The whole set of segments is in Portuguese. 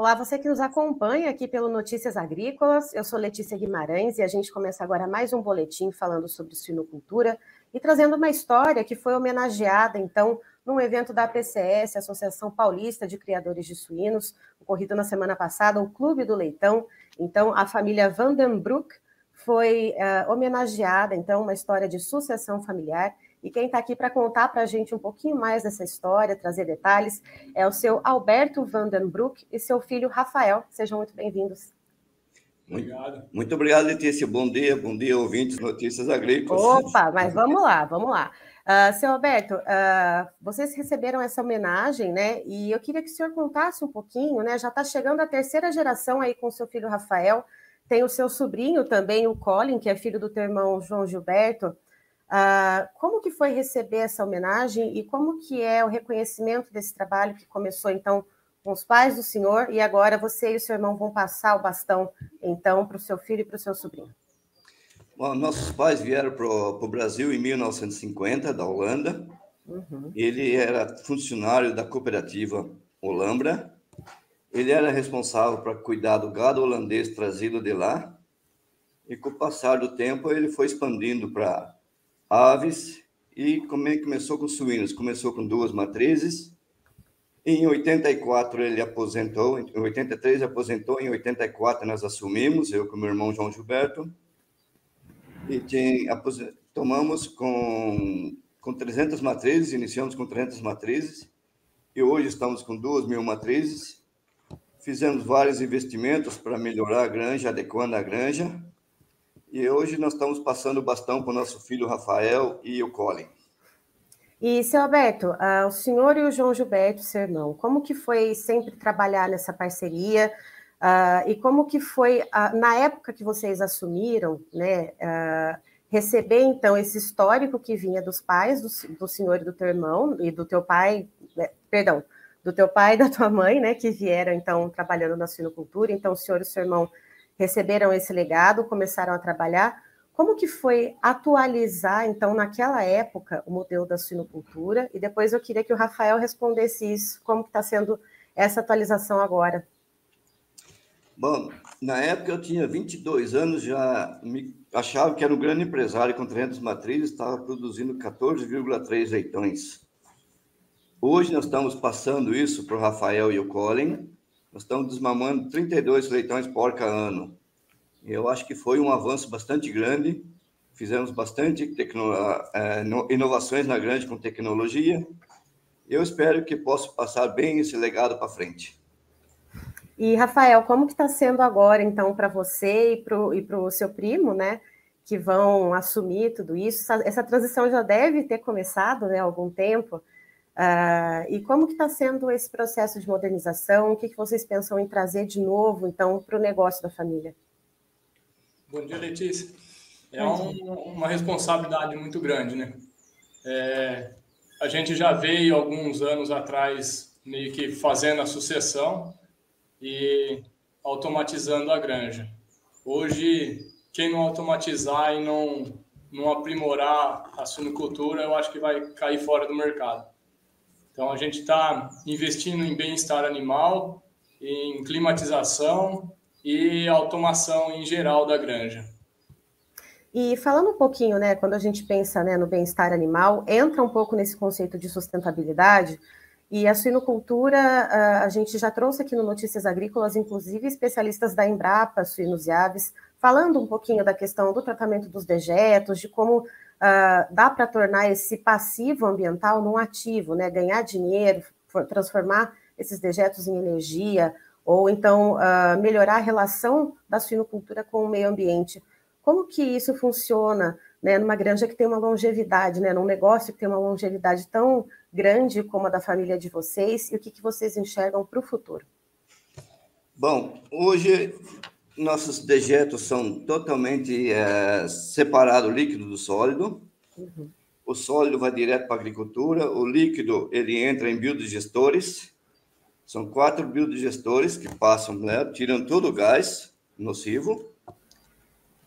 Olá, você que nos acompanha aqui pelo Notícias Agrícolas. Eu sou Letícia Guimarães e a gente começa agora mais um boletim falando sobre suinocultura e trazendo uma história que foi homenageada, então, num evento da APCS, Associação Paulista de Criadores de Suínos, ocorrido na semana passada, o Clube do Leitão. Então, a família Vandenbroek foi uh, homenageada, então, uma história de sucessão familiar e quem está aqui para contar para a gente um pouquinho mais dessa história, trazer detalhes, é o seu Alberto Vandenbroek e seu filho Rafael. Sejam muito bem-vindos. Obrigado. Muito obrigado, Letícia. Bom dia, bom dia, ouvintes Notícias Agrícolas. Opa, mas vamos lá, vamos lá. Uh, seu Alberto, uh, vocês receberam essa homenagem, né? E eu queria que o senhor contasse um pouquinho, né? Já está chegando a terceira geração aí com o seu filho Rafael, tem o seu sobrinho também, o Colin, que é filho do teu irmão João Gilberto. Uh, como que foi receber essa homenagem e como que é o reconhecimento desse trabalho que começou então com os pais do senhor e agora você e o seu irmão vão passar o bastão então para o seu filho e para o seu sobrinho? Bom, nossos pais vieram para o Brasil em 1950 da Holanda. Uhum. Ele era funcionário da cooperativa Olambra. Ele era responsável para cuidar do gado holandês trazido de lá. E com o passar do tempo ele foi expandindo para aves e começou com suínos. Começou com duas matrizes. Em 84 ele aposentou, em 83 aposentou, em 84 nós assumimos, eu com meu irmão João Gilberto. E tinha, tomamos com, com 300 matrizes, iniciamos com 300 matrizes, e hoje estamos com 2 mil matrizes. Fizemos vários investimentos para melhorar a granja, adequando a granja, e hoje nós estamos passando o bastão para o nosso filho Rafael e o Colin. E, seu Alberto, uh, o senhor e o João Gilberto, seu irmão, como que foi sempre trabalhar nessa parceria? Uh, e como que foi, na época que vocês assumiram, né, receber, então, esse histórico que vinha dos pais do, do senhor e do teu irmão, e do teu pai, né, perdão, do teu pai e da tua mãe, né, que vieram, então, trabalhando na suinocultura, então o senhor e o seu irmão receberam esse legado, começaram a trabalhar. Como que foi atualizar, então, naquela época, o modelo da suinocultura? E depois eu queria que o Rafael respondesse isso, como está sendo essa atualização agora? Bom, na época eu tinha 22 anos, já me achava que era um grande empresário com 300 matrizes, estava produzindo 14,3 leitões. Hoje nós estamos passando isso para o Rafael e o Colin, nós estamos desmamando 32 leitões porca ano. Eu acho que foi um avanço bastante grande. Fizemos bastante tecno... É, inovações na grande com tecnologia. Eu espero que possa passar bem esse legado para frente. E, Rafael, como que está sendo agora, então, para você e para o seu primo, né? Que vão assumir tudo isso. Essa, essa transição já deve ter começado né, há algum tempo. Uh, e como que está sendo esse processo de modernização? O que, que vocês pensam em trazer de novo, então, para o negócio da família? Bom dia, Letícia. É um, uma responsabilidade muito grande, né? É, a gente já veio alguns anos atrás meio que fazendo a sucessão e automatizando a granja. Hoje, quem não automatizar e não, não aprimorar a suinocultura, eu acho que vai cair fora do mercado. Então, a gente está investindo em bem-estar animal, em climatização e automação em geral da granja. E falando um pouquinho, né, quando a gente pensa né, no bem-estar animal, entra um pouco nesse conceito de sustentabilidade. E a suinocultura, a gente já trouxe aqui no Notícias Agrícolas, inclusive especialistas da Embrapa, Suínos e Aves, falando um pouquinho da questão do tratamento dos dejetos, de como uh, dá para tornar esse passivo ambiental num ativo, né? Ganhar dinheiro, transformar esses dejetos em energia, ou então uh, melhorar a relação da suinocultura com o meio ambiente. Como que isso funciona né, numa granja que tem uma longevidade, né, num negócio que tem uma longevidade tão grande como a da família de vocês, e o que, que vocês enxergam para o futuro? Bom, hoje nossos dejetos são totalmente é, separados, líquido do sólido. Uhum. O sólido vai direto para a agricultura, o líquido ele entra em biodigestores. São quatro biodigestores que passam, né, tiram todo o gás nocivo.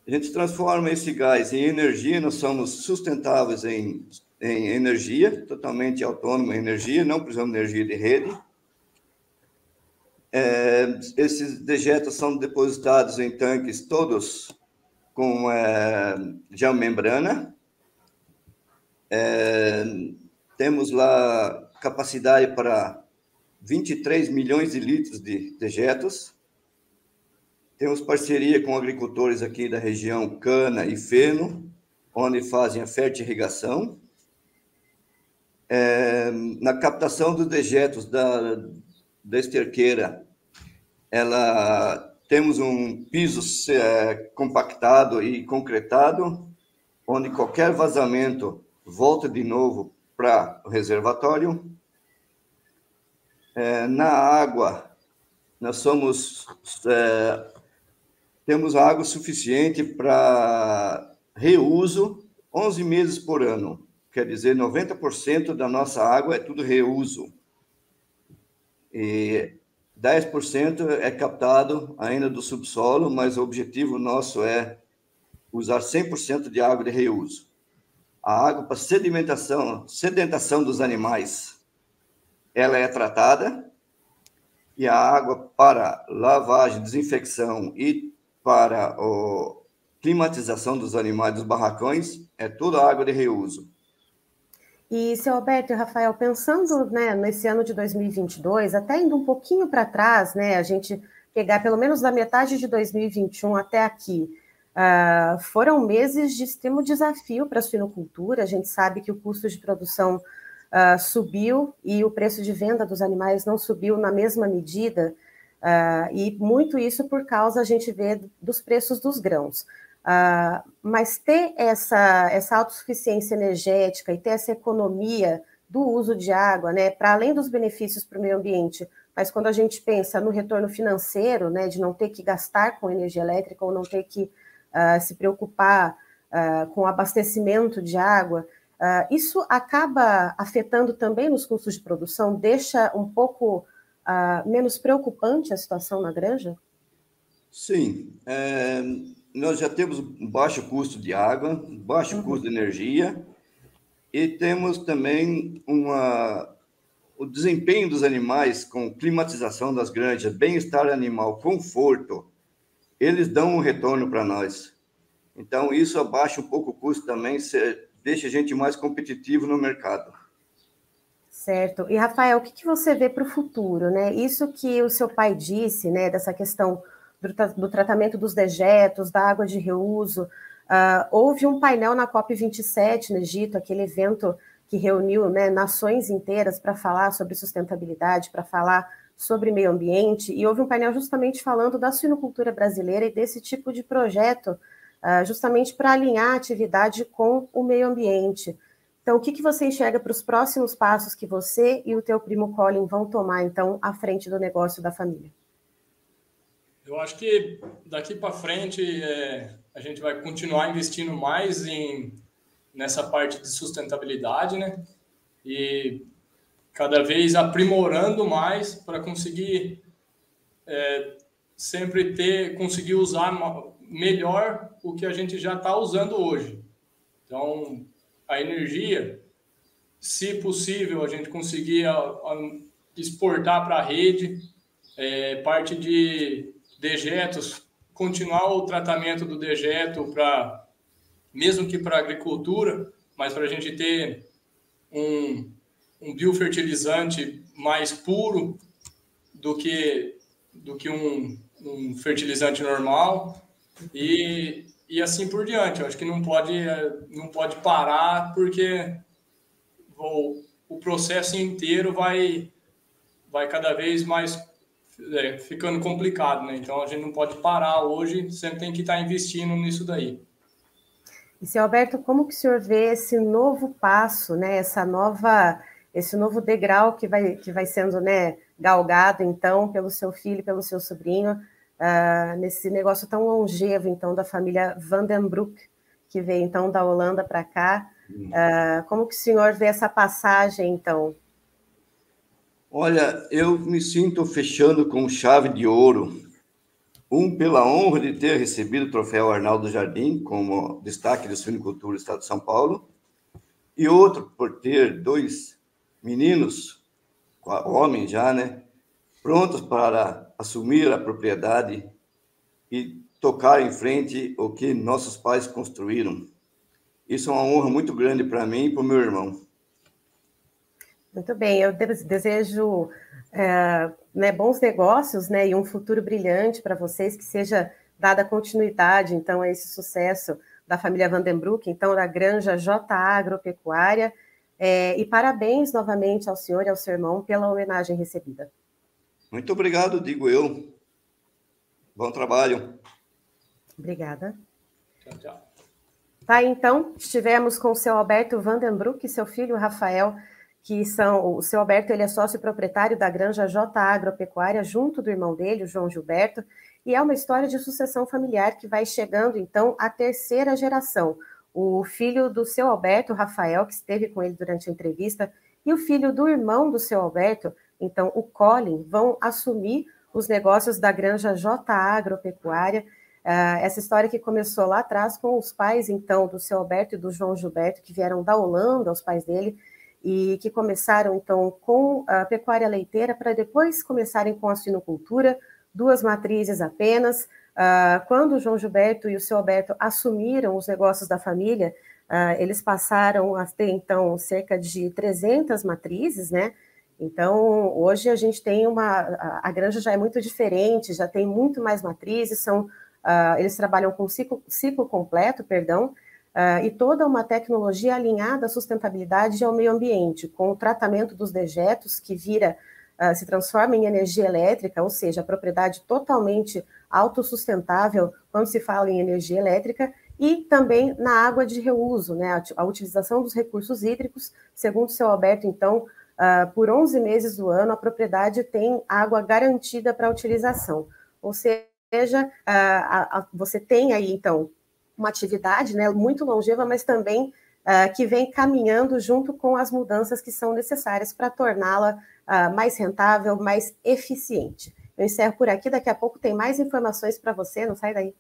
A gente transforma esse gás em energia, nós somos sustentáveis em, em energia, totalmente autônomo em energia, não precisamos de energia de rede É, esses dejetos são depositados em tanques todos com é, geomembrana. É, temos lá capacidade para 23 milhões de litros de dejetos. Temos parceria com agricultores aqui da região Cana e Feno, onde fazem a fertirrigação. É, na captação dos dejetos da, da esterqueira, ela temos um piso é, compactado e concretado, onde qualquer vazamento volta de novo para o reservatório. É, na água, nós somos é, temos água suficiente para reuso 11 meses por ano. Quer dizer, 90% da nossa água é tudo reuso. E 10% é captado ainda do subsolo, mas o objetivo nosso é usar 100% de água de reuso. A água para sedimentação, sedentação dos animais, ela é tratada e a água para lavagem, desinfecção e para a climatização dos animais dos barracões é toda água de reuso. E, seu Alberto e Rafael, pensando né, nesse ano de 2022, até indo um pouquinho para trás, né, a gente pegar pelo menos da metade de 2021 até aqui, uh, foram meses de extremo desafio para a suinocultura. A gente sabe que o custo de produção uh, subiu e o preço de venda dos animais não subiu na mesma medida, uh, e muito isso por causa, a gente vê, dos preços dos grãos. Uh, mas ter essa, essa autossuficiência energética e ter essa economia do uso de água, né, para além dos benefícios para o meio ambiente, mas quando a gente pensa no retorno financeiro, né, de não ter que gastar com energia elétrica ou não ter que uh, se preocupar uh, com abastecimento de água, isso acaba afetando também nos custos de produção, deixa um pouco menos preocupante a situação na granja? Sim. É nós já temos um baixo custo de água, baixo uhum. custo de energia, e temos também uma, o desempenho dos animais com climatização das granjas, bem-estar animal, conforto, eles dão um retorno para nós. Então, isso abaixa um pouco o custo também, deixa a gente mais competitivo no mercado. Certo. E, Rafael, o que, que você vê para o futuro? Né? Isso que o seu pai disse, né, dessa questão do, do tratamento dos dejetos, da água de reuso. Uh, houve um painel na COP27 no Egito, aquele evento que reuniu né, nações inteiras para falar sobre sustentabilidade, para falar sobre meio ambiente, e houve um painel justamente falando da suinocultura brasileira e desse tipo de projeto, uh, justamente para alinhar a atividade com o meio ambiente. Então, o que, que você enxerga para os próximos passos que você e o teu primo Colin vão tomar, então, à frente do negócio da família? Eu acho que daqui para frente é, a gente vai continuar investindo mais em nessa parte de sustentabilidade, né? E cada vez aprimorando mais para conseguir é, sempre ter, conseguir usar melhor o que a gente já está usando hoje. Então, a energia, se possível, a gente conseguir a, a exportar para a rede, é, parte de dejetos, continuar o tratamento do dejeto para, mesmo que para agricultura, mas para a gente ter um, um biofertilizante mais puro do que, do que um, um fertilizante normal e, e assim por diante. Eu acho que não pode, não pode parar porque o, o processo inteiro vai, vai cada vez mais é, ficando complicado, né? Então a gente não pode parar hoje, sempre tem que estar investindo nisso daí. E, seu Alberto, como que o senhor vê esse novo passo, né? Essa nova, esse novo degrau que vai, que vai sendo, né, galgado, então, pelo seu filho, pelo seu sobrinho, uh, nesse negócio tão longevo, então, da família Vandenbroek, que veio, então, da Holanda para cá. Uh, como que o senhor vê essa passagem, então, Olha, eu me sinto fechando com chave de ouro. Um, pela honra de ter recebido o troféu Arnaldo Jardim como destaque do suinicultura do Estado de São Paulo. E outro, por ter dois meninos, homens já, né? prontos para assumir a propriedade e tocar em frente o que nossos pais construíram. Isso é uma honra muito grande para mim e para o meu irmão. Muito bem, eu desejo é, né, bons negócios né, e um futuro brilhante para vocês, que seja dada continuidade, então, a esse sucesso da família Vandenbroek, então, da Granja J Agropecuária, é, e parabéns novamente ao senhor e ao seu irmão pela homenagem recebida. Muito obrigado, digo eu. Bom trabalho. Obrigada. Tchau, tchau. Tá, então, estivemos com o seu Alberto Vandenbroek e seu filho Rafael, que são, o seu Alberto, ele é sócio proprietário da Granja J Agropecuária, junto do irmão dele, o João Gilberto, e é uma história de sucessão familiar que vai chegando, então, à terceira geração. O filho do seu Alberto, Rafael, que esteve com ele durante a entrevista, e o filho do irmão do seu Alberto, então, o Colin, vão assumir os negócios da Granja J Agropecuária. Uh, essa história que começou lá atrás com os pais, então, do seu Alberto e do João Gilberto, que vieram da Holanda, os pais dele, e que começaram, então, com a pecuária leiteira, para depois começarem com a suinocultura, duas matrizes apenas. Uh, quando o João Gilberto e o seu Alberto assumiram os negócios da família, uh, eles passaram a ter, então, cerca de 300 matrizes, né? Então, hoje a gente tem uma. A, granja já é muito diferente, já tem muito mais matrizes, são, uh, eles trabalham com ciclo, ciclo completo, perdão, uh, e toda uma tecnologia alinhada à sustentabilidade e ao meio ambiente, com o tratamento dos dejetos, que vira, uh, se transforma em energia elétrica, ou seja, a propriedade totalmente autossustentável quando se fala em energia elétrica, e também na água de reuso, né, a, a utilização dos recursos hídricos, segundo o seu Alberto, então Uh, por 11 meses do ano, a propriedade tem água garantida para utilização. Ou seja, você tem aí, então, uma atividade né, muito longeva, mas também uh, que vem caminhando junto com as mudanças que são necessárias para torná-la mais rentável, mais eficiente. Eu encerro por aqui, daqui a pouco tem mais informações para você, não sai daí.